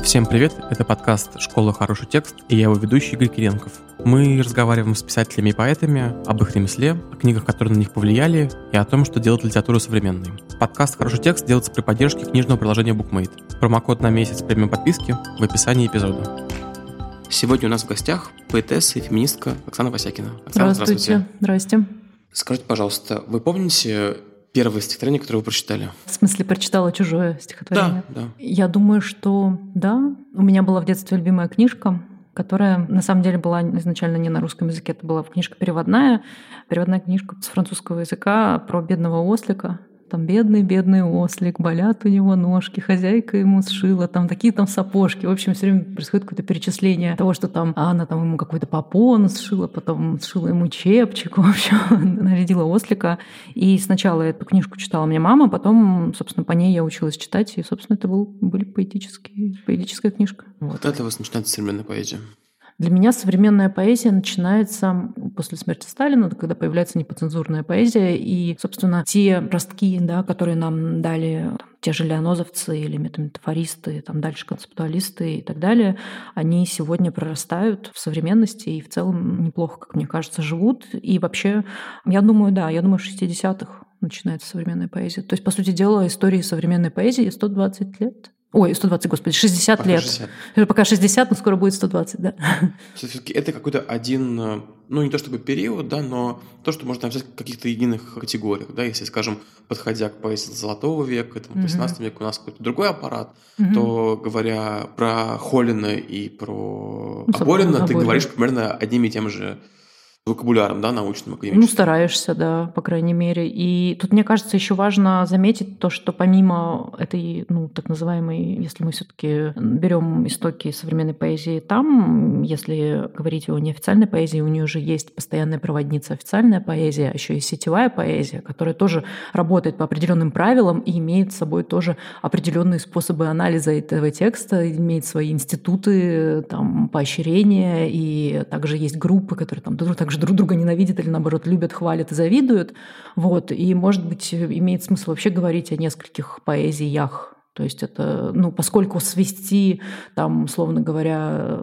Всем привет, это подкаст «Школа. Хороший текст» и я его ведущий Игорь Киренков. Мы разговариваем с писателями и поэтами об их ремесле, о книгах, которые на них повлияли, и о том, что делает литературу современной. Подкаст «Хороший текст» делается при поддержке книжного приложения BookMate. Промокод на месяц премиум подписки в описании эпизода. Сегодня у нас в гостях поэтесса и феминистка Оксана Васякина. Оксана, здравствуйте. здравствуйте. Здрасте. Скажите, пожалуйста, вы помните первое стихотворение, которое вы прочитали? В смысле, прочитала чужое стихотворение? Да, да. Я думаю, что да. У меня была в детстве любимая книжка, которая на самом деле была изначально не на русском языке, это была книжка переводная, переводная книжка с французского языка про бедного ослика, там бедный, бедный ослик, болят у него ножки, хозяйка ему сшила, там такие там сапожки. В общем, все время происходит какое-то перечисление того, что там она там ему какой-то попон сшила, потом сшила ему чепчик, в общем, нарядила ослика. И сначала эту книжку читала мне мама, потом, собственно, по ней я училась читать, и, собственно, это был, были поэтические, поэтическая книжка. Вот это у вас начинается современная поэзия. Для меня современная поэзия начинается после смерти Сталина, когда появляется непоцензурная поэзия, и, собственно, те ростки, да, которые нам дали там, те же леонозовцы или метафористы, там дальше концептуалисты и так далее, они сегодня прорастают в современности и в целом неплохо, как мне кажется, живут. И вообще, я думаю, да, я думаю, в 60-х начинается современная поэзия. То есть, по сути дела, истории современной поэзии 120 лет. Ой, 120, господи, 60 пока лет. 60. Пока 60, но скоро будет 120, да. Все-таки это какой-то один, э, ну не то чтобы период, да, но то, что можно взять в каких-то единых категориях, да, если, скажем, подходя к поэзии Золотого века, там, 18 века у нас какой-то другой аппарат, угу. то говоря про Холлина и про ну, Аборина, ты говоришь примерно одними и теми же вокабуляром, да, научным, академическим? Ну, стараешься, да, по крайней мере. И тут, мне кажется, еще важно заметить то, что помимо этой, ну, так называемой, если мы все-таки берем истоки современной поэзии там, если говорить о неофициальной поэзии, у нее же есть постоянная проводница официальная поэзия, а еще и сетевая поэзия, которая тоже работает по определенным правилам и имеет с собой тоже определенные способы анализа этого текста, имеет свои институты, там, поощрения, и также есть группы, которые там также же друг друга ненавидят или, наоборот, любят, хвалят и завидуют. Вот. И, может быть, имеет смысл вообще говорить о нескольких поэзиях то есть это, ну, поскольку свести, там, условно говоря,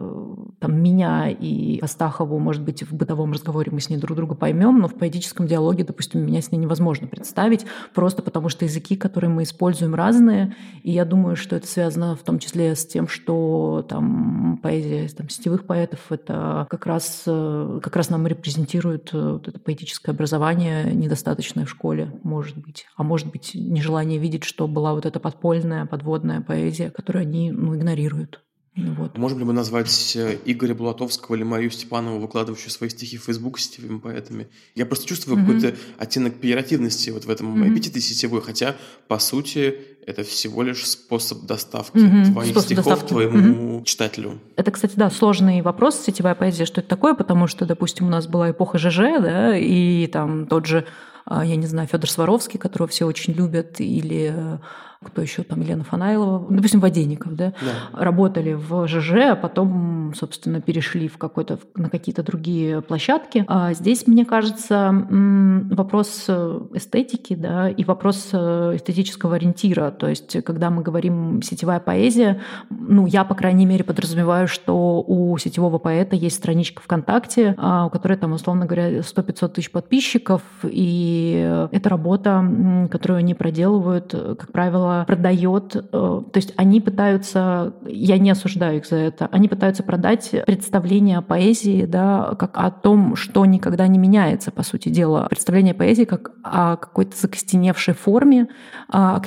там, меня и Астахову, может быть, в бытовом разговоре мы с ней друг друга поймем, но в поэтическом диалоге, допустим, меня с ней невозможно представить, просто потому что языки, которые мы используем, разные. И я думаю, что это связано в том числе с тем, что там поэзия там, сетевых поэтов это как раз, как раз нам репрезентирует э, вот это поэтическое образование недостаточное в школе, может быть. А может быть, нежелание видеть, что была вот эта подпольная подводная поэзия, которую они ну, игнорируют. Вот. Можем ли мы назвать э, Игоря Булатовского или Марию Степанову, выкладывающую свои стихи в Facebook сетевыми поэтами? Я просто чувствую mm-hmm. какой-то оттенок пиеративности вот в этом mm-hmm. эпитете сетевой, хотя, по сути, это всего лишь способ доставки mm-hmm. твоих способ стихов доставки. твоему mm-hmm. читателю. Это, кстати, да, сложный вопрос, сетевая поэзия, что это такое, потому что, допустим, у нас была эпоха ЖЖ, да, и там тот же, а, я не знаю, Федор Сваровский, которого все очень любят, или э, кто еще там, Елена Фанайлова, ну, допустим, Воденников, да, да, работали в ЖЖ, а потом, собственно, перешли в какой-то, на какие-то другие площадки. А здесь, мне кажется, вопрос э, эстетики, да, и вопрос э, эстетического ориентира. То есть, когда мы говорим сетевая поэзия, ну, я, по крайней мере, подразумеваю, что у сетевого поэта есть страничка ВКонтакте, а, у которой там, условно говоря, 100-500 тысяч подписчиков, и это работа, которую они проделывают, как правило, продает, э, то есть они пытаются, я не осуждаю их за это, они пытаются продать представление о поэзии, да, как о том, что никогда не меняется, по сути дела. Представление поэзии как о какой-то закостеневшей форме, о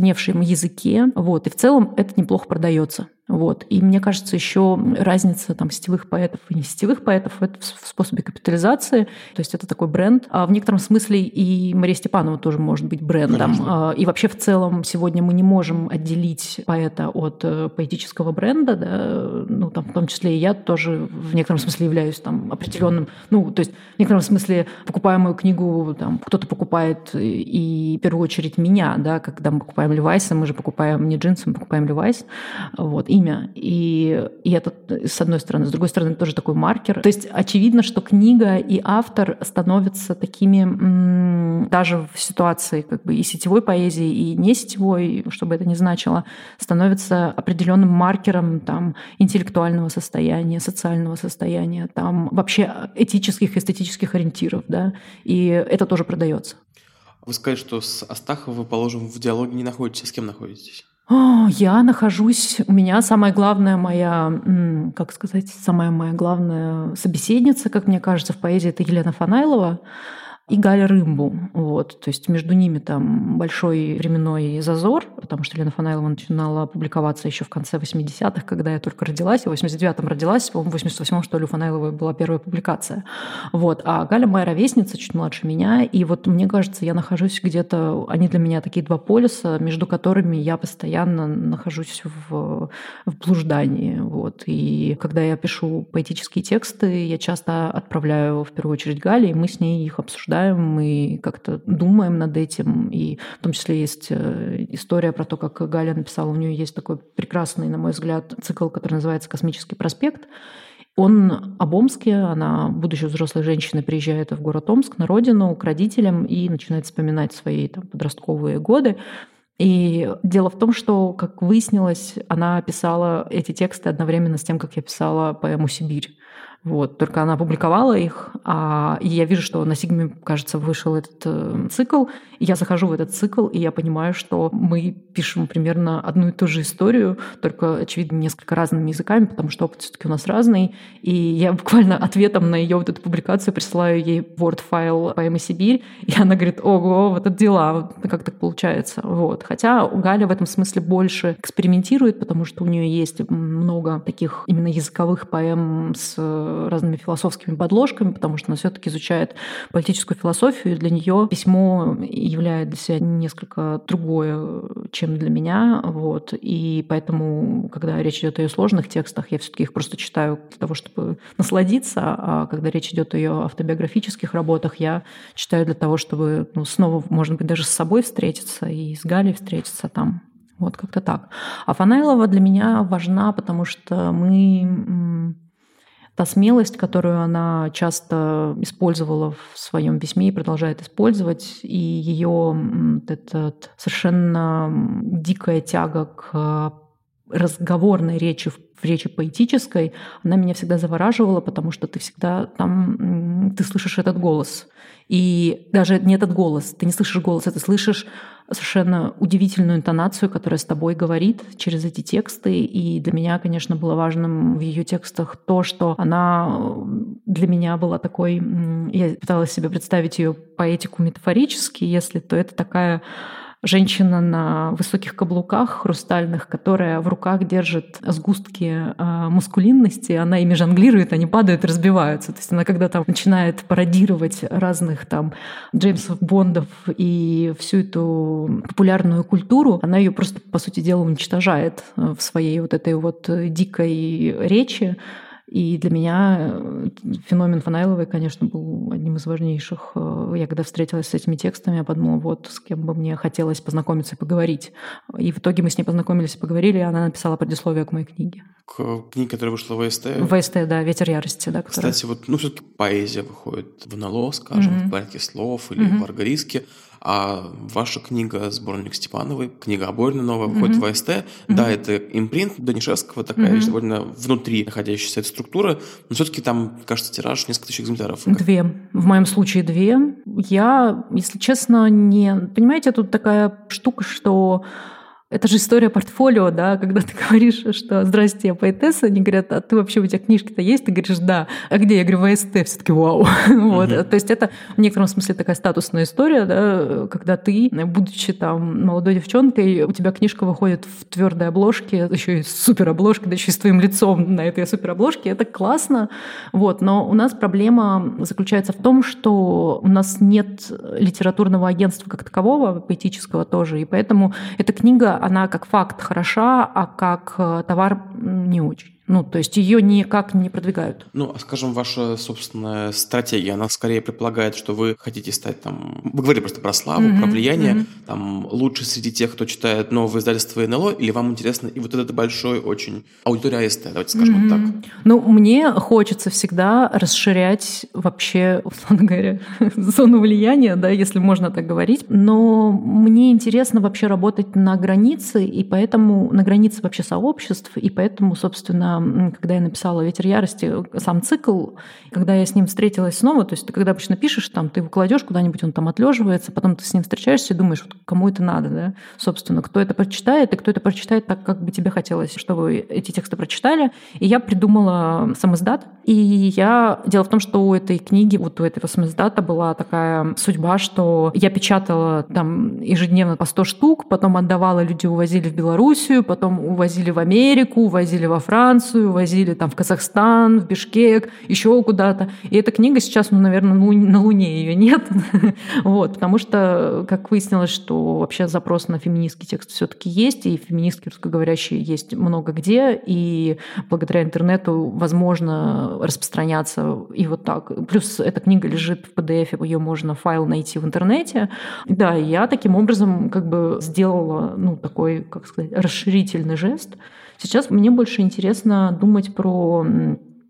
закостеневшем языке, вот, и в целом это неплохо продается. Вот. И мне кажется, еще разница там, сетевых поэтов и не сетевых поэтов это в способе капитализации. То есть это такой бренд. А в некотором смысле и Мария Степанова тоже может быть брендом. Конечно. А, и вообще в целом сегодня мы не можем отделить поэта от э, поэтического бренда. Да? Ну, там, в том числе и я тоже в некотором смысле являюсь там, определенным... Ну, то есть в некотором смысле покупаемую книгу там, кто-то покупает и в первую очередь меня. Да? Когда мы покупаем Левайса, мы же покупаем не джинсы, мы покупаем Левайс. Вот. И имя. И, и это с одной стороны. С другой стороны, тоже такой маркер. То есть очевидно, что книга и автор становятся такими даже в ситуации как бы и сетевой поэзии, и не сетевой, чтобы это не значило, становятся определенным маркером там, интеллектуального состояния, социального состояния, там, вообще этических, эстетических ориентиров. Да? И это тоже продается. Вы сказали, что с Астаховым, положим, в диалоге не находитесь. С кем находитесь? Я нахожусь, у меня самая главная моя, как сказать, самая моя главная собеседница, как мне кажется, в поэзии, это Елена Фанайлова и Галя Рымбу. Вот. То есть между ними там большой временной зазор, потому что Лена Фанайлова начинала публиковаться еще в конце 80-х, когда я только родилась. Я в 89-м родилась, по-моему, в 88-м, что ли, у Фанайловой была первая публикация. Вот. А Галя моя ровесница, чуть младше меня. И вот мне кажется, я нахожусь где-то... Они для меня такие два полюса, между которыми я постоянно нахожусь в, в блуждании. Вот. И когда я пишу поэтические тексты, я часто отправляю в первую очередь Гале, и мы с ней их обсуждаем мы как-то думаем над этим. И в том числе есть э, история про то, как Галя написала, у нее есть такой прекрасный, на мой взгляд, цикл, который называется «Космический проспект». Он об Омске, она, будучи взрослой женщиной, приезжает в город Омск на родину к родителям и начинает вспоминать свои там, подростковые годы. И дело в том, что, как выяснилось, она писала эти тексты одновременно с тем, как я писала поэму «Сибирь». Вот, только она опубликовала их, а, и я вижу, что на Сигме, кажется, вышел этот э, цикл, и я захожу в этот цикл, и я понимаю, что мы пишем примерно одну и ту же историю, только, очевидно, несколько разными языками, потому что опыт все таки у нас разный, и я буквально ответом на ее вот эту публикацию присылаю ей Word-файл поэмы «Сибирь», и она говорит, ого, вот это дела, как так получается. Вот. Хотя Галя в этом смысле больше экспериментирует, потому что у нее есть много таких именно языковых поэм с разными философскими подложками, потому что она все-таки изучает политическую философию, и для нее письмо является для себя несколько другое, чем для меня. Вот. И поэтому, когда речь идет о ее сложных текстах, я все-таки их просто читаю для того, чтобы насладиться, а когда речь идет о ее автобиографических работах, я читаю для того, чтобы ну, снова, может быть, даже с собой встретиться и с Галей встретиться там. Вот как-то так. А Фанайлова для меня важна, потому что мы та смелость, которую она часто использовала в своем письме и продолжает использовать, и ее этот совершенно дикая тяга к разговорной речи, в речи поэтической, она меня всегда завораживала, потому что ты всегда там, ты слышишь этот голос. И даже не этот голос, ты не слышишь голос, ты слышишь совершенно удивительную интонацию, которая с тобой говорит через эти тексты. И для меня, конечно, было важным в ее текстах то, что она для меня была такой... Я пыталась себе представить ее поэтику метафорически, если то это такая женщина на высоких каблуках хрустальных, которая в руках держит сгустки э, мускулинности, она ими жонглирует, они падают разбиваются. То есть она когда там начинает пародировать разных там Джеймсов Бондов и всю эту популярную культуру, она ее просто, по сути дела, уничтожает в своей вот этой вот дикой речи, и для меня э, феномен Фанайловой, конечно, был одним из важнейших. Э, я когда встретилась с этими текстами, я подумала, вот с кем бы мне хотелось познакомиться и поговорить. И в итоге мы с ней познакомились и поговорили, и она написала предисловие к моей книге. К книге, которая вышла в ВСТ? В ВСТ, да, «Ветер ярости». Да, которая... Кстати, вот, ну, все таки поэзия выходит в НЛО, скажем, mm-hmm. в порядке слов или mm-hmm. в Аргариске. А ваша книга «Сборник Степановой», книга Обойна новая, выходит mm-hmm. в АСТ. Mm-hmm. Да, это импринт Данишевского, такая mm-hmm. довольно внутри находящаяся эта структура, но все-таки там, кажется, тираж несколько тысяч экземпляров. Две. В моем случае две. Я, если честно, не... Понимаете, тут такая штука, что это же история портфолио, да, когда ты говоришь, что «Здрасте, я поэтесса», они говорят, а ты вообще, у тебя книжки-то есть? Ты говоришь, да. А где? Я говорю, в АСТ. Все таки вау. вот. То есть это в некотором смысле такая статусная история, да, когда ты, будучи там молодой девчонкой, у тебя книжка выходит в твердой обложке, еще и супер обложка, да еще и с твоим лицом на этой супер обложке. Это классно. Вот. Но у нас проблема заключается в том, что у нас нет литературного агентства как такового, поэтического тоже, и поэтому эта книга она как факт хороша, а как э, товар не очень Ну, то есть ее никак не продвигают. Ну, а скажем, ваша собственная стратегия, она скорее предполагает, что вы хотите стать там... Вы говорили просто про славу, mm-hmm, про влияние, mm-hmm. там, лучше среди тех, кто читает новые издательства НЛО, или вам интересно и вот этот большой очень аудитория АСТ, давайте скажем mm-hmm. вот так? Ну, мне хочется всегда расширять вообще, условно говоря, зону влияния, да, если можно так говорить, но мне интересно вообще работать на границе, и поэтому на границе вообще сообществ, и поэтому, собственно, когда я написала «Ветер ярости», сам цикл, когда я с ним встретилась снова, то есть ты когда обычно пишешь, там, ты его кладешь куда-нибудь, он там отлеживается, потом ты с ним встречаешься и думаешь, вот кому это надо, да, собственно, кто это прочитает, и кто это прочитает так, как бы тебе хотелось, чтобы эти тексты прочитали. И я придумала самоздат, и я... Дело в том, что у этой книги, вот у этого самоздата была такая судьба, что я печатала там ежедневно по 100 штук, потом отдавала, люди увозили в Белоруссию, потом увозили в Америку, увозили во Францию, Францию, возили там в Казахстан, в Бишкек, еще куда-то. И эта книга сейчас, ну, наверное, ну, на Луне ее нет. вот, потому что, как выяснилось, что вообще запрос на феминистский текст все-таки есть, и феминистки русскоговорящие есть много где, и благодаря интернету возможно распространяться и вот так. Плюс эта книга лежит в PDF, ее можно файл найти в интернете. Да, я таким образом как бы сделала, ну, такой, как сказать, расширительный жест, Сейчас мне больше интересно думать про,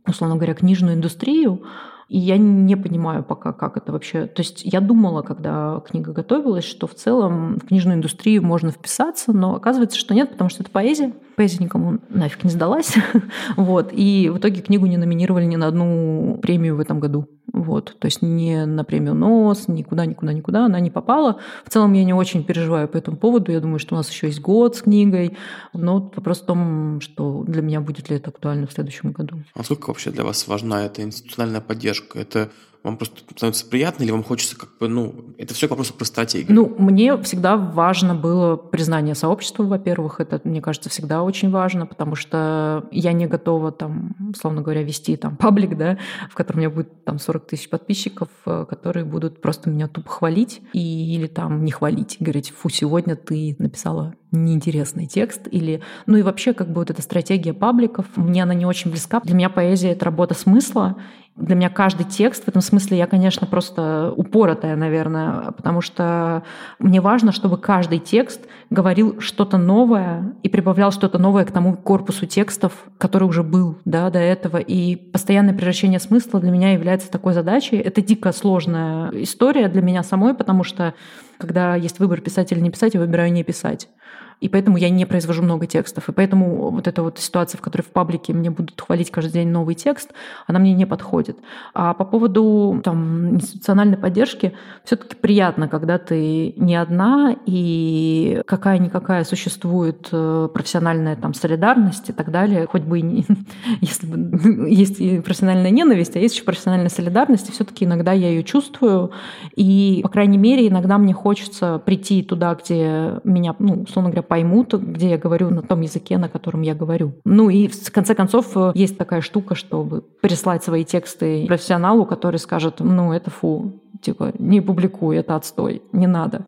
условно говоря, книжную индустрию, и я не понимаю пока, как это вообще... То есть я думала, когда книга готовилась, что в целом в книжную индустрию можно вписаться, но оказывается, что нет, потому что это поэзия. Поэзия никому нафиг не сдалась. вот. И в итоге книгу не номинировали ни на одну премию в этом году. Вот. То есть не на премию НОС, никуда, никуда, никуда она не попала. В целом я не очень переживаю по этому поводу. Я думаю, что у нас еще есть год с книгой. Но вопрос в том, что для меня будет ли это актуально в следующем году. А насколько вообще для вас важна эта институциональная поддержка? Это вам просто становится приятно, или вам хочется как бы, ну, это все вопрос про стратегию? Ну, мне всегда важно было признание сообщества, во-первых, это, мне кажется, всегда очень важно, потому что я не готова там, условно говоря, вести там паблик, да, в котором у меня будет там 40 тысяч подписчиков, э, которые будут просто меня тупо хвалить и, или там не хвалить, говорить, фу, сегодня ты написала неинтересный текст, или, ну и вообще как бы вот эта стратегия пабликов, мне она не очень близка. Для меня поэзия — это работа смысла, для меня каждый текст, в этом смысле я, конечно, просто упоротая, наверное, потому что мне важно, чтобы каждый текст говорил что-то новое и прибавлял что-то новое к тому корпусу текстов, который уже был да, до этого. И постоянное превращение смысла для меня является такой задачей. Это дико сложная история для меня самой, потому что когда есть выбор писать или не писать, я выбираю не писать и поэтому я не произвожу много текстов. И поэтому вот эта вот ситуация, в которой в паблике мне будут хвалить каждый день новый текст, она мне не подходит. А по поводу там, институциональной поддержки, все таки приятно, когда ты не одна, и какая-никакая существует э, профессиональная там, солидарность и так далее, хоть бы и не, если бы есть и профессиональная ненависть, а есть еще профессиональная солидарность, и все таки иногда я ее чувствую, и, по крайней мере, иногда мне хочется прийти туда, где меня, ну, условно говоря, поймут, где я говорю на том языке, на котором я говорю. Ну и в конце концов есть такая штука, чтобы прислать свои тексты профессионалу, который скажет, ну это фу, типа, не публикуй, это отстой, не надо.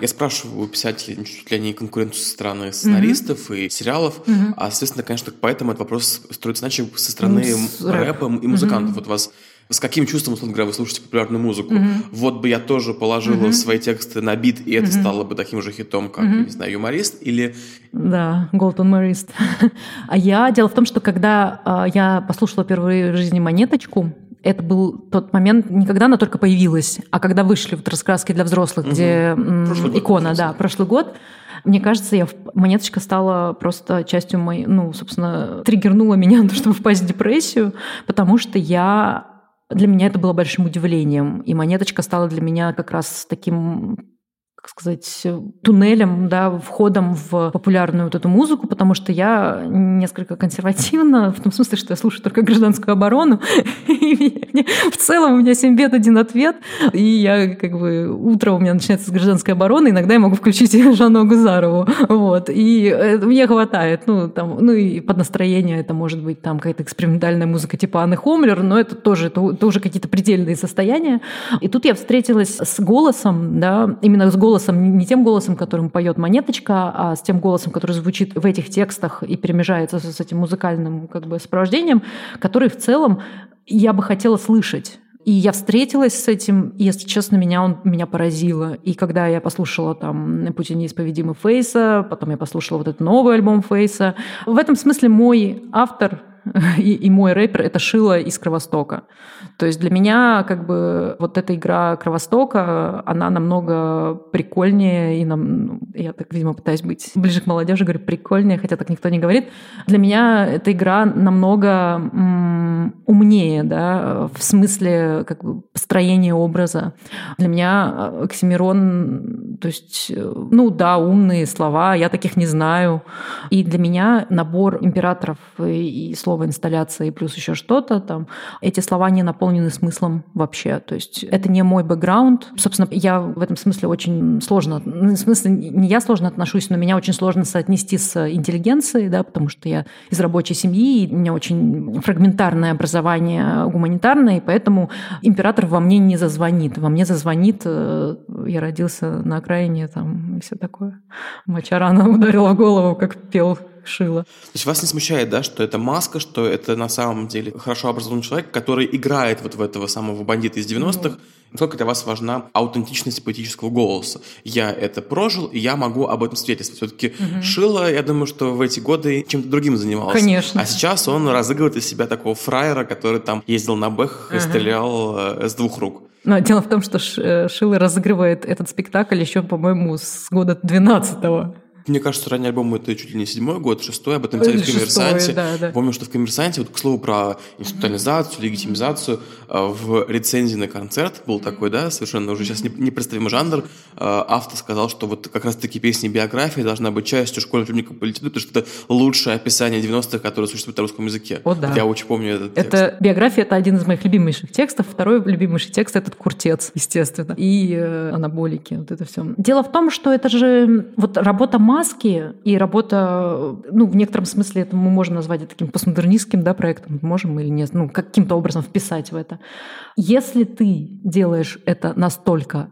Я спрашиваю у писателей, чуть ли не конкуренцию со стороны сценаристов mm-hmm. и сериалов, mm-hmm. а, соответственно, конечно, поэтому этот вопрос строится иначе со стороны ну, рэпа и музыкантов. Mm-hmm. Вот вас с каким чувством, условно говоря, вы слушаете популярную музыку. Mm-hmm. Вот бы я тоже положила mm-hmm. свои тексты на бит, и это mm-hmm. стало бы таким же хитом, как, mm-hmm. не знаю, юморист, или... Да, Голден Юморист. а я... Дело в том, что когда а, я послушала первую в жизни «Монеточку», это был тот момент, не когда она только появилась, а когда вышли вот раскраски для взрослых, угу. где прошлый икона, год, да, прошлый год. Мне кажется, я монеточка стала просто частью моей, ну, собственно, триггернула меня, чтобы впасть в депрессию, потому что я для меня это было большим удивлением. И монеточка стала для меня как раз таким как сказать, туннелем, да, входом в популярную вот эту музыку, потому что я несколько консервативна, в том смысле, что я слушаю только гражданскую оборону. в целом у меня 7 бед, один ответ. И я как бы утро у меня начинается с гражданской обороны, иногда я могу включить Жанну Гузарову. Вот. И мне хватает. Ну, там, ну и под настроение это может быть там какая-то экспериментальная музыка типа Анны Хомлер, но это тоже, это уже какие-то предельные состояния. И тут я встретилась с голосом, да, именно с голосом голосом, не тем голосом, которым поет монеточка, а с тем голосом, который звучит в этих текстах и перемежается с этим музыкальным как бы сопровождением, который в целом я бы хотела слышать. И я встретилась с этим, и, если честно, меня он меня поразило. И когда я послушала там «Пути неисповедимы» Фейса, потом я послушала вот этот новый альбом Фейса, в этом смысле мой автор и, и мой рэпер — это Шила из Кровостока. То есть для меня как бы вот эта игра Кровостока, она намного прикольнее, и нам, ну, я так, видимо, пытаюсь быть ближе к молодежи, говорю, прикольнее, хотя так никто не говорит. Для меня эта игра намного умнее, да, в смысле как бы построения образа. Для меня э, Оксимирон, то есть, э, ну да, умные слова, я таких не знаю. И для меня набор императоров и слова инсталляция и плюс еще что-то там, эти слова не наполнены наполнены смыслом вообще. То есть это не мой бэкграунд. Собственно, я в этом смысле очень сложно, ну, в смысле не я сложно отношусь, но меня очень сложно соотнести с интеллигенцией, да, потому что я из рабочей семьи, и у меня очень фрагментарное образование гуманитарное, и поэтому император во мне не зазвонит. Во мне зазвонит, э, я родился на окраине там и все такое. Мочарана ударила в голову, как пел шила. То есть вас не смущает, да, что это маска, что это на самом деле хорошо образованный человек, который играет вот в этого самого бандита из 90-х, ну, Насколько для вас важна аутентичность поэтического голоса? Я это прожил, и я могу об этом свидетельствовать. Все-таки угу. Шило, я думаю, что в эти годы чем-то другим занимался. Конечно. А сейчас он разыгрывает из себя такого фраера, который там ездил на бэхах и стрелял э, с двух рук. Но дело в том, что э, Шило разыгрывает этот спектакль еще, по-моему, с года 12-го. Мне кажется, ранний альбом это чуть ли не седьмой год, шестой, об этом писали в «Коммерсанте». Да, да. Помню, что в «Коммерсанте», вот к слову про институционализацию, легитимизацию, э, в рецензии на концерт был такой, да, совершенно уже сейчас непредставимый жанр, э, автор сказал, что вот как раз-таки песни биографии должна быть частью школьного учебника по литературе, потому что это лучшее описание 90-х, которое существует на русском языке. О, да. Я очень помню этот текст. Это биография, это один из моих любимейших текстов. Второй любимейший текст — этот «Куртец», естественно. И э, анаболики, вот это все. Дело в том, что это же вот работа маски и работа, ну, в некотором смысле это мы можем назвать таким постмодернистским да, проектом, можем или нет, ну, каким-то образом вписать в это. Если ты делаешь это настолько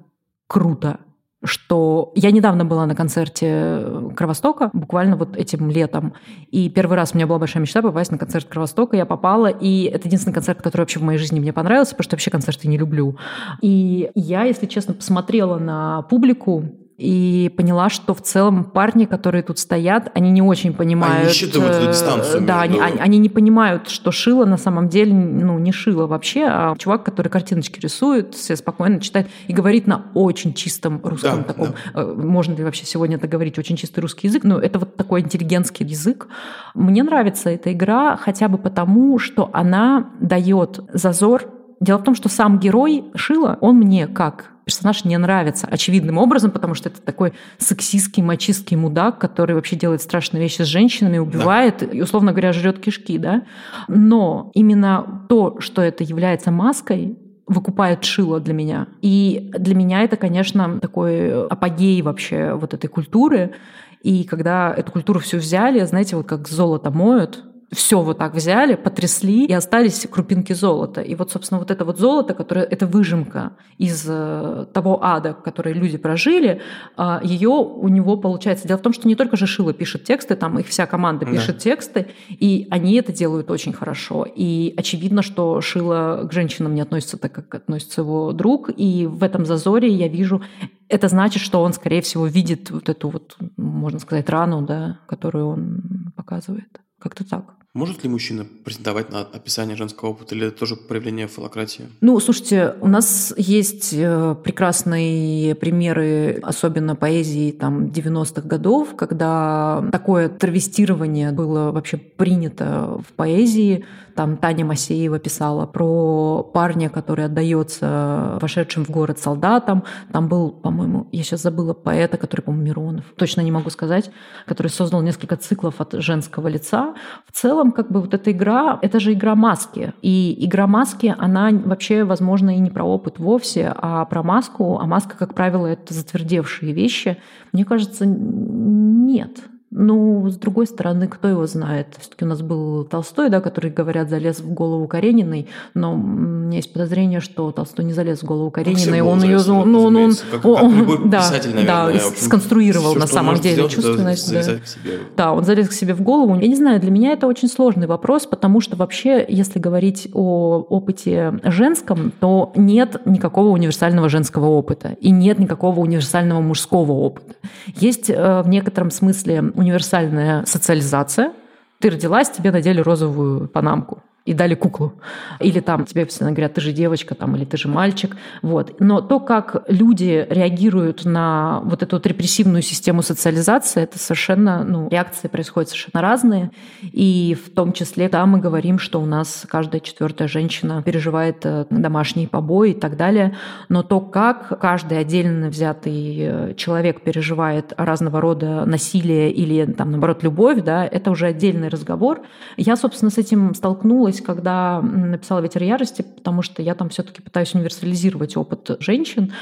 круто, что я недавно была на концерте Кровостока, буквально вот этим летом, и первый раз у меня была большая мечта попасть на концерт Кровостока, я попала, и это единственный концерт, который вообще в моей жизни мне понравился, потому что вообще концерты не люблю. И я, если честно, посмотрела на публику, и поняла, что в целом парни, которые тут стоят, они не очень понимают... Они считывают эту дистанцию. Да, они, они, они не понимают, что шило на самом деле, ну, не шило вообще, а чувак, который картиночки рисует, все спокойно читает и говорит на очень чистом русском да, таком. Да. Э, можно ли вообще сегодня это говорить? Очень чистый русский язык, но это вот такой интеллигентский язык. Мне нравится эта игра хотя бы потому, что она дает зазор Дело в том, что сам герой Шила, он мне как персонаж не нравится очевидным образом, потому что это такой сексистский, мачистский мудак, который вообще делает страшные вещи с женщинами, убивает да. и, условно говоря, жрет кишки, да. Но именно то, что это является маской, выкупает шило для меня. И для меня это, конечно, такой апогей вообще вот этой культуры. И когда эту культуру всю взяли, знаете, вот как золото моют, все вот так взяли, потрясли, и остались крупинки золота. И вот, собственно, вот это вот золото, которое это выжимка из э, того ада, который люди прожили, а, ее у него получается. Дело в том, что не только же Шила пишет тексты, там их вся команда пишет да. тексты, и они это делают очень хорошо. И очевидно, что Шила к женщинам не относится так, как относится его друг, и в этом зазоре я вижу это значит, что он, скорее всего, видит вот эту вот, можно сказать, рану, да, которую он показывает. Как-то так. Может ли мужчина претендовать на описание женского опыта, или это тоже проявление фалократии? Ну, слушайте, у нас есть э, прекрасные примеры, особенно поэзии там, 90-х годов, когда такое травестирование было вообще принято в поэзии. Там Таня Масеева писала про парня, который отдается вошедшим в город солдатам. Там был, по-моему, я сейчас забыла поэта, который, по-моему, Миронов, точно не могу сказать, который создал несколько циклов от женского лица. В целом, как бы вот эта игра, это же игра маски. И игра маски, она вообще, возможно, и не про опыт вовсе, а про маску. А маска, как правило, это затвердевшие вещи. Мне кажется, нет Ну, с другой стороны, кто его знает? Все-таки у нас был Толстой, да, который, говорят, залез в голову Карениной, но у меня есть подозрение, что Толстой не залез в голову Карениной, он ее, ну, ну, он, он, как, как любой да, писатель, наверное, да, общем, сконструировал все, на самом деле сделать, чувственность. Да. К себе. да, он залез к себе в голову. Я не знаю, для меня это очень сложный вопрос, потому что вообще, если говорить о опыте женском, то нет никакого универсального женского опыта и нет никакого универсального мужского опыта. Есть э, в некотором смысле универсальная социализация. Ты родилась, тебе надели розовую панамку и дали куклу. Или там тебе постоянно говорят, ты же девочка, там, или ты же мальчик. Вот. Но то, как люди реагируют на вот эту вот репрессивную систему социализации, это совершенно, ну, реакции происходят совершенно разные. И в том числе, да, мы говорим, что у нас каждая четвертая женщина переживает э, домашние побои и так далее. Но то, как каждый отдельно взятый э, человек переживает разного рода насилие или, там, наоборот, любовь, да, это уже отдельный разговор. Я, собственно, с этим столкнулась столкнулась, когда написала «Ветер ярости», потому что я там все таки пытаюсь универсализировать опыт женщин,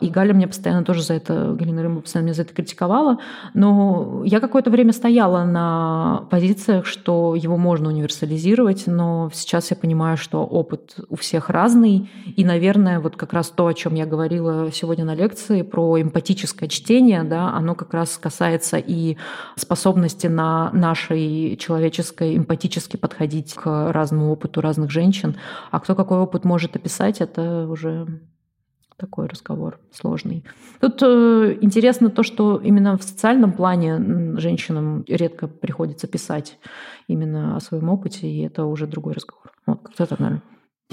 и Галя мне постоянно тоже за это, Галина Рыма постоянно меня за это критиковала, но я какое-то время стояла на позициях, что его можно универсализировать, но сейчас я понимаю, что опыт у всех разный, и, наверное, вот как раз то, о чем я говорила сегодня на лекции, про эмпатическое чтение, да, оно как раз касается и способности на нашей человеческой эмпатически подходить к разному разному опыту разных женщин. А кто какой опыт может описать, это уже такой разговор сложный. Тут э, интересно то, что именно в социальном плане женщинам редко приходится писать именно о своем опыте, и это уже другой разговор. Вот, как-то так, наверное.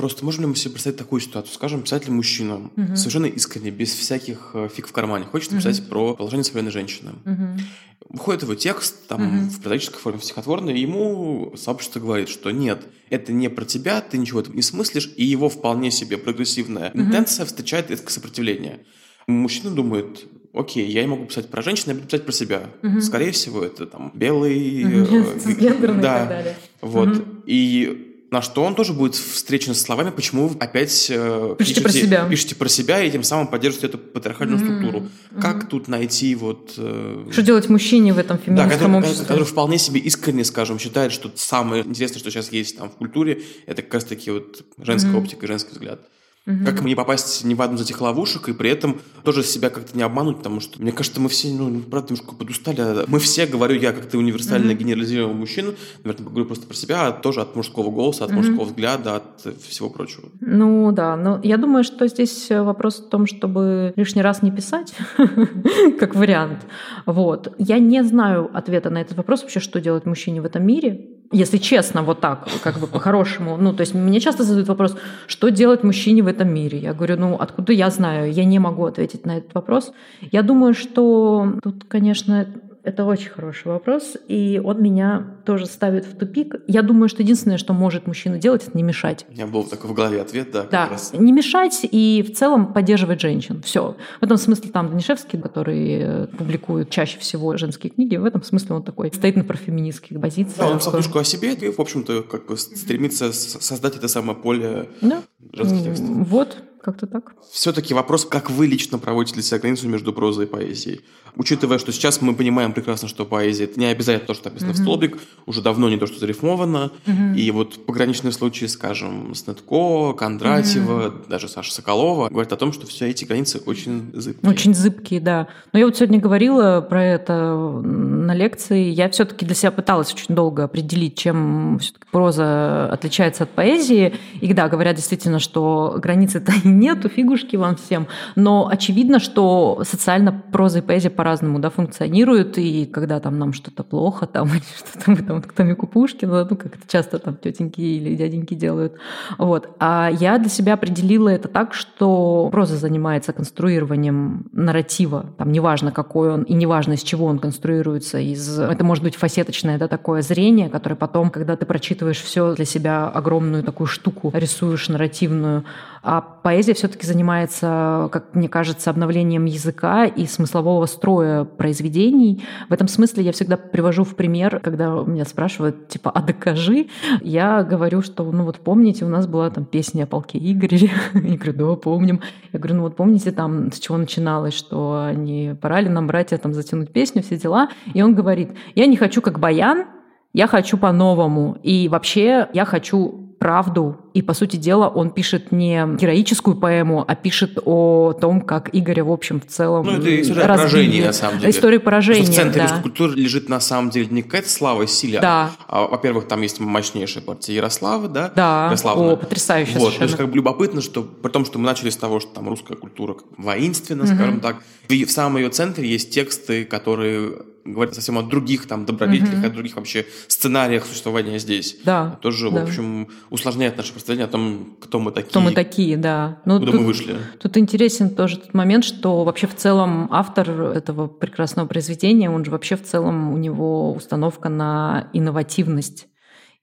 Просто можем ли мы себе представить такую ситуацию? Скажем, писатель мужчина, угу. совершенно искренне, без всяких э, фиг в кармане, хочет написать угу. про положение современной женщины. Угу. Выходит его текст, там, угу. в прозаической форме стихотворной, и ему сообщество говорит, что нет, это не про тебя, ты ничего этого не смыслишь, и его вполне себе прогрессивная угу. интенция встречает это сопротивление. Мужчина думает, окей, я не могу писать про женщин, я буду писать про себя. Угу. Скорее всего, это там белый... Э, да, и так далее. Вот. Угу. И на что он тоже будет встречен с словами, почему вы опять э, пишите, пишете, про себя. пишете про себя и тем самым поддерживаете эту патриархальную mm-hmm. структуру. Mm-hmm. Как тут найти вот... Э, что делать мужчине в этом феминистском да, который, обществе? который вполне себе искренне, скажем, считает, что самое интересное, что сейчас есть там в культуре, это как раз таки вот женская mm-hmm. оптика и женский взгляд. Угу. Как не попасть ни в одну из этих ловушек, и при этом тоже себя как-то не обмануть, потому что, мне кажется, мы все, ну, правда, немножко подустали. Мы все, говорю я, как ты универсально угу. генерализированный мужчина, наверное, говорю просто про себя, а тоже от мужского голоса, от угу. мужского взгляда, от всего прочего. Ну, да, но я думаю, что здесь вопрос в том, чтобы лишний раз не писать, как вариант. Вот. Я не знаю ответа на этот вопрос вообще, что делать мужчине в этом мире, если честно, вот так, как бы по-хорошему. Ну, то есть мне часто задают вопрос, что делать мужчине в этом мире? Я говорю, ну, откуда я знаю? Я не могу ответить на этот вопрос. Я думаю, что тут, конечно, это очень хороший вопрос, и он меня тоже ставит в тупик. Я думаю, что единственное, что может мужчина делать, это не мешать. У меня был такой в голове ответ, да. Да, раз. не мешать и в целом поддерживать женщин. Все. В этом смысле там Данишевский, который э, публикует чаще всего женские книги, в этом смысле он такой стоит на профеминистских позициях. Да, он написал книжку о себе и, в общем-то, как бы стремится создать это самое поле да. женских текстов. Вот, как-то так. Все-таки вопрос, как вы лично проводите для себя границу между прозой и поэзией? Учитывая, что сейчас мы понимаем прекрасно, что поэзия это не обязательно то, что написано mm-hmm. в столбик, уже давно не то, что зарифмовано. Mm-hmm. И вот пограничные случаи, скажем, Снетко, Кондратьева, mm-hmm. даже Саша Соколова говорят о том, что все эти границы очень зыбкие. Очень зыбкие, да. Но я вот сегодня говорила про это на лекции. Я все-таки для себя пыталась очень долго определить, чем все-таки проза отличается от поэзии. И да, говорят действительно, что границы-то нету, фигушки вам всем. Но очевидно, что социально проза и поэзия по-разному да, функционируют, и когда там нам что-то плохо, там, что-то мы там к Томе Купушкину, ну, как это часто там тетеньки или дяденьки делают. Вот. А я для себя определила это так, что проза занимается конструированием нарратива, там, неважно, какой он, и неважно, из чего он конструируется, из... это может быть фасеточное, да, такое зрение, которое потом, когда ты прочитываешь все для себя огромную такую штуку, рисуешь нарративную, а поэзия поэзия все-таки занимается, как мне кажется, обновлением языка и смыслового строя произведений. В этом смысле я всегда привожу в пример, когда меня спрашивают, типа, а докажи, я говорю, что, ну вот помните, у нас была там песня о полке Игореве. Я говорю, да, помним. Я говорю, ну вот помните там, с чего начиналось, что не пора ли нам, братья, там затянуть песню, все дела. И он говорит, я не хочу как баян, я хочу по-новому. И вообще я хочу правду. И, по сути дела, он пишет не героическую поэму, а пишет о том, как Игоря, в общем, в целом Ну, это история разбили. поражения, на самом деле. История поражения, Что в центре да. русской культуры лежит, на самом деле, не какая-то слава и сила. Да. А, во-первых, там есть мощнейшая партия Ярославы, да? Да, Ярославна. о, потрясающе Вот, совершенно. как бы любопытно, что при том, что мы начали с того, что там русская культура воинственна, скажем так, и в самом ее центре есть тексты, которые говорят совсем о других там добродетелях, о других вообще сценариях существования здесь. Да, Тоже, да. в общем, усложняет наше представление о том, кто мы такие. Кто мы такие, да. Ну, Куда тут, мы вышли. Тут интересен тоже тот момент, что вообще в целом автор этого прекрасного произведения, он же вообще в целом у него установка на инновативность.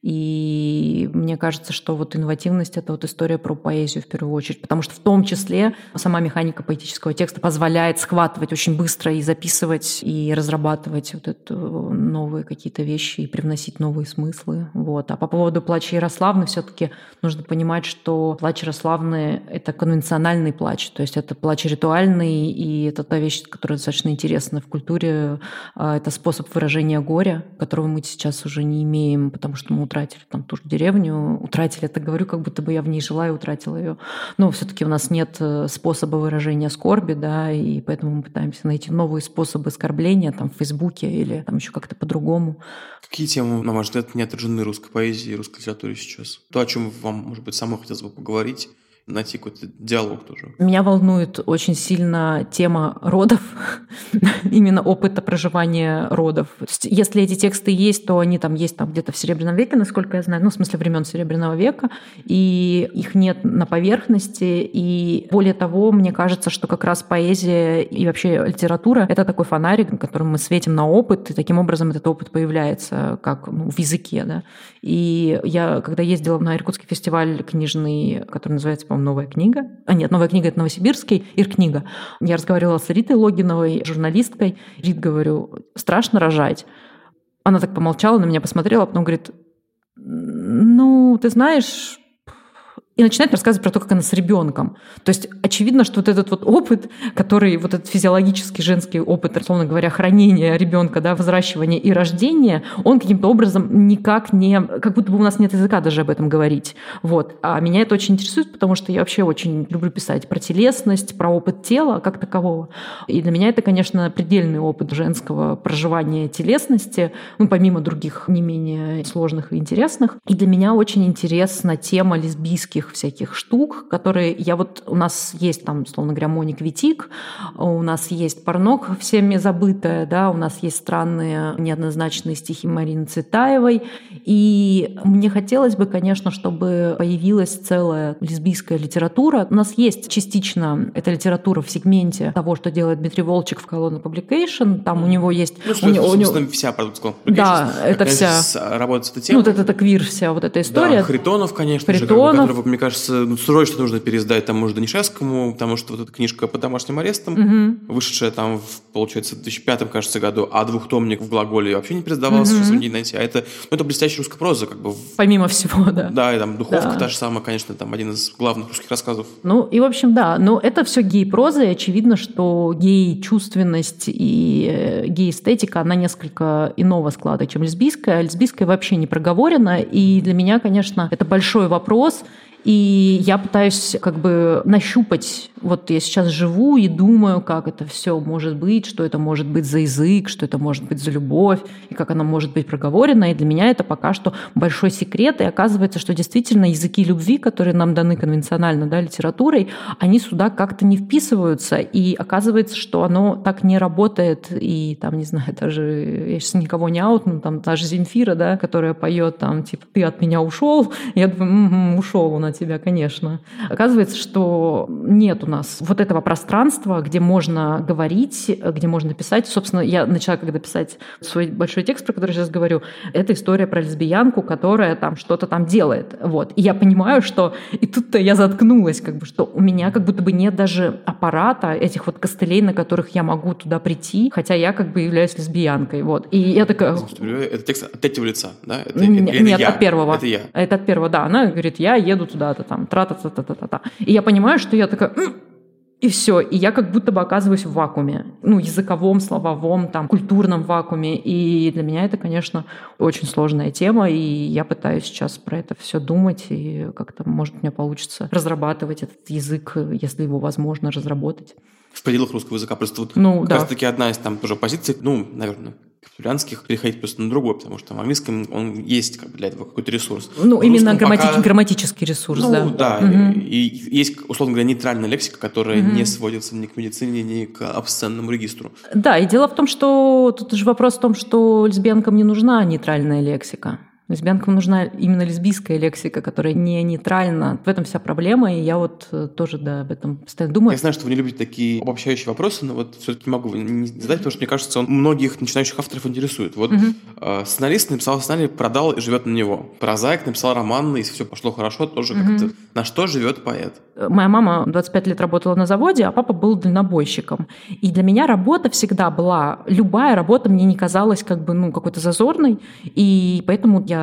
И мне кажется, что вот инновативность — это вот история про поэзию в первую очередь, потому что в том числе сама механика поэтического текста позволяет схватывать очень быстро и записывать, и разрабатывать вот это новые какие-то вещи и привносить новые смыслы. Вот. А по поводу «Плача Ярославны» все таки нужно понимать, что «Плач Ярославны» — это конвенциональный плач, то есть это плач ритуальный, и это та вещь, которая достаточно интересна в культуре. А, Это способ выражения горя, которого мы сейчас уже не имеем, потому что мы утратили там ту же деревню, утратили, это говорю, как будто бы я в ней жила и утратила ее. Но все-таки у нас нет э, способа выражения скорби, да, и поэтому мы пытаемся найти новые способы оскорбления там в Фейсбуке или там еще как-то по-другому. Какие темы, на ваш взгляд, не отражены русской поэзией и русской литературе сейчас? То, о чем вам, может быть, самой хотелось бы поговорить, найти какой-то диалог тоже. Меня волнует очень сильно тема родов, именно опыта проживания родов. Если эти тексты есть, то они там есть там где-то в Серебряном веке, насколько я знаю, ну, в смысле времен Серебряного века, и их нет на поверхности. И более того, мне кажется, что как раз поэзия и вообще литература — это такой фонарик, которым мы светим на опыт, и таким образом этот опыт появляется как ну, в языке. Да? И я, когда ездила на Иркутский фестиваль книжный, который называется, по-моему, «Новая книга», а нет, «Новая книга» — это Новосибирский, Иркнига, я разговаривала с Ритой Логиновой, журналисткой. Рит, говорю, страшно рожать. Она так помолчала, на меня посмотрела, а потом говорит, ну, ты знаешь, и начинает рассказывать про то, как она с ребенком. То есть очевидно, что вот этот вот опыт, который, вот этот физиологический женский опыт, условно говоря, хранения ребенка, да, взращивания и рождения, он каким-то образом никак не... Как будто бы у нас нет языка даже об этом говорить. Вот. А меня это очень интересует, потому что я вообще очень люблю писать про телесность, про опыт тела как такового. И для меня это, конечно, предельный опыт женского проживания телесности, ну, помимо других не менее сложных и интересных. И для меня очень интересна тема лесбийских всяких штук, которые я вот... У нас есть там, условно говоря, Моник Витик, у нас есть порнок всеми забытая, да, у нас есть странные неоднозначные стихи Марины Цветаевой. И мне хотелось бы, конечно, чтобы появилась целая лесбийская литература. У нас есть частично эта литература в сегменте того, что делает Дмитрий Волчек в колонне Publication. Там у него есть... Ну, у это, у него- вся продукция. Да, это вся- Работает с этой Ну, темой. вот это квир вся вот эта история. Да, Харитонов, конечно же, Харитонов. которого, мне кажется, ну, срочно нужно пересдать тому же Данишевскому, потому что вот эта книжка по домашним арестам, вышедшая там, в, получается, в 2005, кажется, году, а двухтомник в глаголе вообще не пересдавался, сейчас его не найти. А это, ну, это блестящая русская проза, как бы. Помимо всего, да. Да, и там «Духовка» Да. та же самая, конечно, там один из главных русских рассказов. Ну, и, в общем, да, но это все гей-проза, и очевидно, что гей-чувственность и э, гей-эстетика, она несколько иного склада, чем лесбийская. Лесбийская вообще не проговорена, и для меня, конечно, это большой вопрос, и я пытаюсь как бы нащупать, вот я сейчас живу и думаю, как это все может быть, что это может быть за язык, что это может быть за любовь, и как она может быть проговорена. И для меня это пока что большой секрет. И оказывается, что действительно языки любви, которые нам даны конвенционально да, литературой, они сюда как-то не вписываются. И оказывается, что оно так не работает. И там, не знаю, даже, я сейчас никого не аутну, там даже Земфира, да, которая поет там, типа, ты от меня ушел. Я думаю, «Мгм, ушел он на тебя, конечно. Оказывается, что нет у нас вот этого пространства, где можно говорить, где можно писать. Собственно, я начала, когда писать свой большой текст, про который сейчас говорю, это история про лесбиянку, которая там что-то там делает. Вот. И я понимаю, что... И тут-то я заткнулась, как бы, что у меня как будто бы нет даже аппарата, этих вот костылей, на которых я могу туда прийти, хотя я как бы являюсь лесбиянкой. Вот. И я такая... Это текст от третьего лица, да? Это, нет, это нет я. от первого. Это я. Это от первого, да. Она говорит, я еду туда-то там, тра-та-та-та-та-та. И я понимаю, что я такая... И все, и я как будто бы оказываюсь в вакууме, ну, языковом, слововом, там, культурном вакууме. И для меня это, конечно, очень сложная тема, и я пытаюсь сейчас про это все думать, и как-то, может, у меня получится разрабатывать этот язык, если его возможно разработать. В пределах русского языка. Просто вот ну, как да. раз таки одна из там тоже позиций, ну, наверное, капитулянских переходить просто на другой, потому что в английском он есть как бы, для этого какой-то ресурс. Ну, В именно граммати- пока- грамматический ресурс, Ну, да. да. Мгм. И есть, условно говоря, нейтральная лексика, которая Мгм. не сводится ни к медицине, ни к обсценному регистру. Да, и дело в том, что тут же вопрос в том, что лесбиянкам не нужна нейтральная лексика. Лесбиянкам нужна именно лесбийская лексика, которая не нейтральна. В этом вся проблема, и я вот э, тоже да, об этом постоянно думаю. Я знаю, что вы не любите такие обобщающие вопросы, но вот все-таки не могу не задать, потому что, мне кажется, он многих начинающих авторов интересует. Вот Мгм. э, сценарист написал сценарий, продал и живет на него. Прозаик написал роман, и если все пошло хорошо, тоже Мгм. как-то на что живет поэт. Моя мама 25 лет работала на заводе, а папа был дальнобойщиком. И для меня работа всегда была, любая работа мне не казалась как бы, ну, какой-то зазорной. И поэтому я,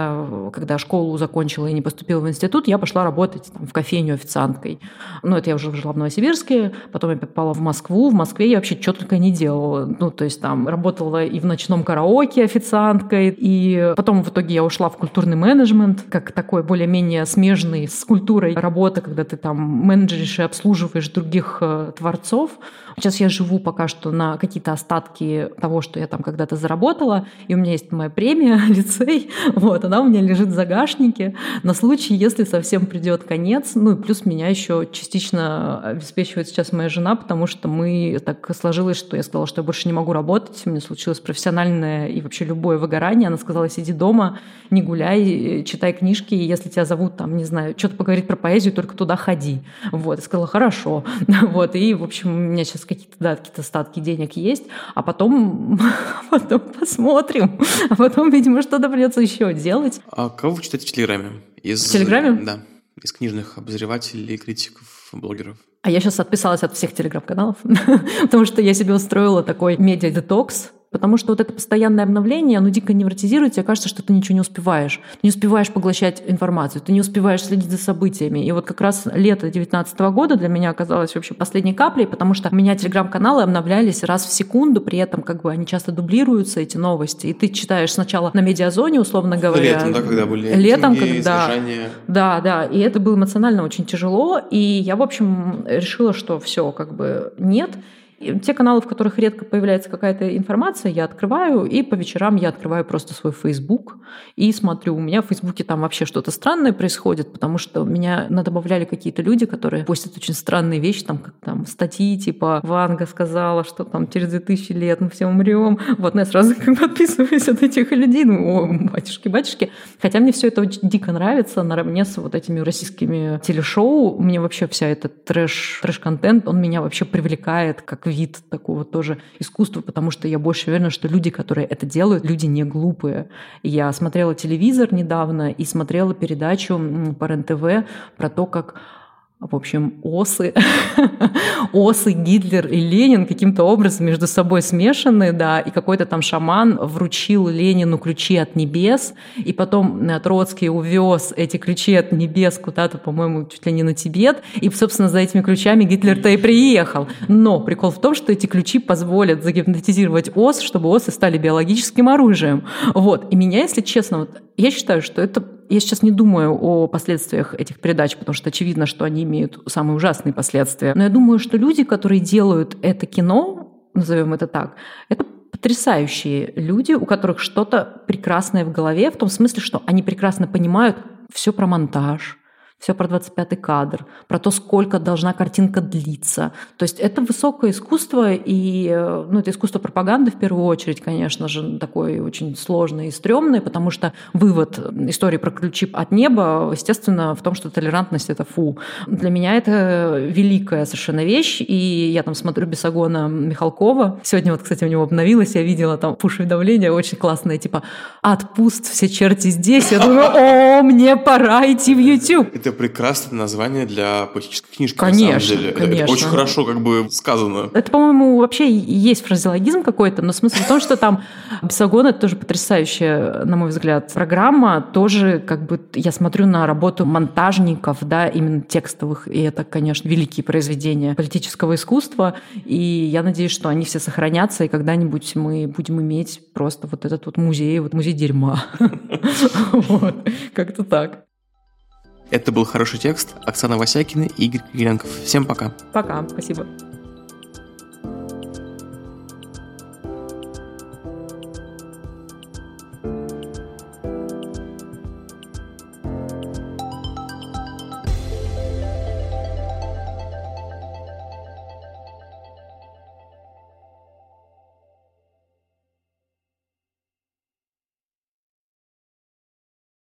когда школу закончила и не поступила в институт, я пошла работать там, в кофейню официанткой. Ну, это я уже жила в Новосибирске, потом я попала в Москву. В Москве я вообще что только не делала. Ну, то есть там работала и в ночном караоке официанткой, и потом в итоге я ушла в культурный менеджмент, как такой более-менее смежный с культурой работа, когда ты там менеджеришь и обслуживаешь других э, творцов. Сейчас я живу пока что на какие-то остатки того, что я там когда-то заработала, и у меня есть моя премия, лицей, вот, она у меня лежит в загашнике на случай, если совсем придет конец. Ну и плюс меня еще частично обеспечивает сейчас моя жена, потому что мы так сложилось, что я сказала, что я больше не могу работать, у меня случилось профессиональное и вообще любое выгорание. Она сказала, сиди дома, не гуляй, читай книжки, и если тебя зовут там, не знаю, что-то поговорить про поэзию, только туда ходи. Вот, я сказала, хорошо. Вот, и, в общем, у меня сейчас какие-то, да, какие-то остатки денег есть, а потом, потом посмотрим. А потом, видимо, что-то придется еще делать. А кого вы читаете в Телеграме? Из, В Телеграме? Да. Из книжных обозревателей, критиков, блогеров. А я сейчас отписалась от всех телеграм-каналов, потому что я себе устроила такой медиа-детокс, потому что вот это постоянное обновление, оно дико невротизирует, тебе кажется, что ты ничего не успеваешь. Ты не успеваешь поглощать информацию, ты не успеваешь следить за событиями. И вот как раз лето 2019 года для меня оказалось вообще последней каплей, потому что у меня телеграм-каналы обновлялись раз в секунду, при этом как бы они часто дублируются, эти новости. И ты читаешь сначала на медиазоне, условно говоря. Летом, да, когда были Летом, когда... Да, да, и это было эмоционально очень тяжело, и я, в общем, решила, что все, как бы нет. Те каналы, в которых редко появляется какая-то информация, я открываю, и по вечерам я открываю просто свой Facebook и смотрю. У меня в Фейсбуке там вообще что-то странное происходит, потому что меня добавляли какие-то люди, которые постят очень странные вещи, там, как там статьи, типа «Ванга сказала, что там через 2000 лет мы все умрем». Вот, ну, я сразу как бы отписываюсь от этих людей, ну, о, батюшки, батюшки. Хотя мне все это очень дико нравится, наравне с вот этими российскими телешоу. Мне вообще вся эта трэш, трэш-контент, он меня вообще привлекает как вид такого тоже искусства, потому что я больше уверена, что люди, которые это делают, люди не глупые. Я смотрела телевизор недавно и смотрела передачу по РЕН-ТВ про то, как в общем, осы, осы, Гитлер и Ленин каким-то образом между собой смешаны, да, и какой-то там шаман вручил Ленину ключи от небес, и потом э, Троцкий увез эти ключи от небес куда-то, по-моему, чуть ли не на Тибет, и, собственно, за этими ключами Гитлер-то и приехал. Но прикол в том, что эти ключи позволят загипнотизировать ос, чтобы осы стали биологическим оружием. Вот. И меня, если честно, вот, я считаю, что это я сейчас не думаю о последствиях этих передач, потому что очевидно, что они имеют самые ужасные последствия. Но я думаю, что люди, которые делают это кино, назовем это так, это потрясающие люди, у которых что-то прекрасное в голове, в том смысле, что они прекрасно понимают все про монтаж, все про 25-й кадр, про то, сколько должна картинка длиться. То есть это высокое искусство, и э, ну, это искусство пропаганды в первую очередь, конечно же, такое очень сложное и стрёмное, потому что вывод истории про ключи от неба, естественно, в том, что толерантность — это фу. Для меня это великая совершенно вещь, и я там смотрю Бесогона Михалкова. Сегодня вот, кстати, у него обновилось, я видела там пуш-уведомление очень классное, типа «Отпуст все черти здесь». Я думаю, о, мне пора идти в YouTube. Это прекрасное название для поэтической книжки, конечно, на самом деле. Конечно. Это очень хорошо как бы сказано. Это, по-моему, вообще есть фразеологизм какой-то, но смысл в том, что там Бесогон — это тоже потрясающая, на мой взгляд, программа. Тоже как бы я смотрю на работу монтажников, да, именно текстовых, и это, конечно, великие произведения политического искусства, и я надеюсь, что они все сохранятся, и когда-нибудь мы будем иметь просто вот этот вот музей, вот музей дерьма. Как-то так. Это был хороший текст. Оксана Васякина и Игорь Кириленков. Всем пока. Пока. Спасибо.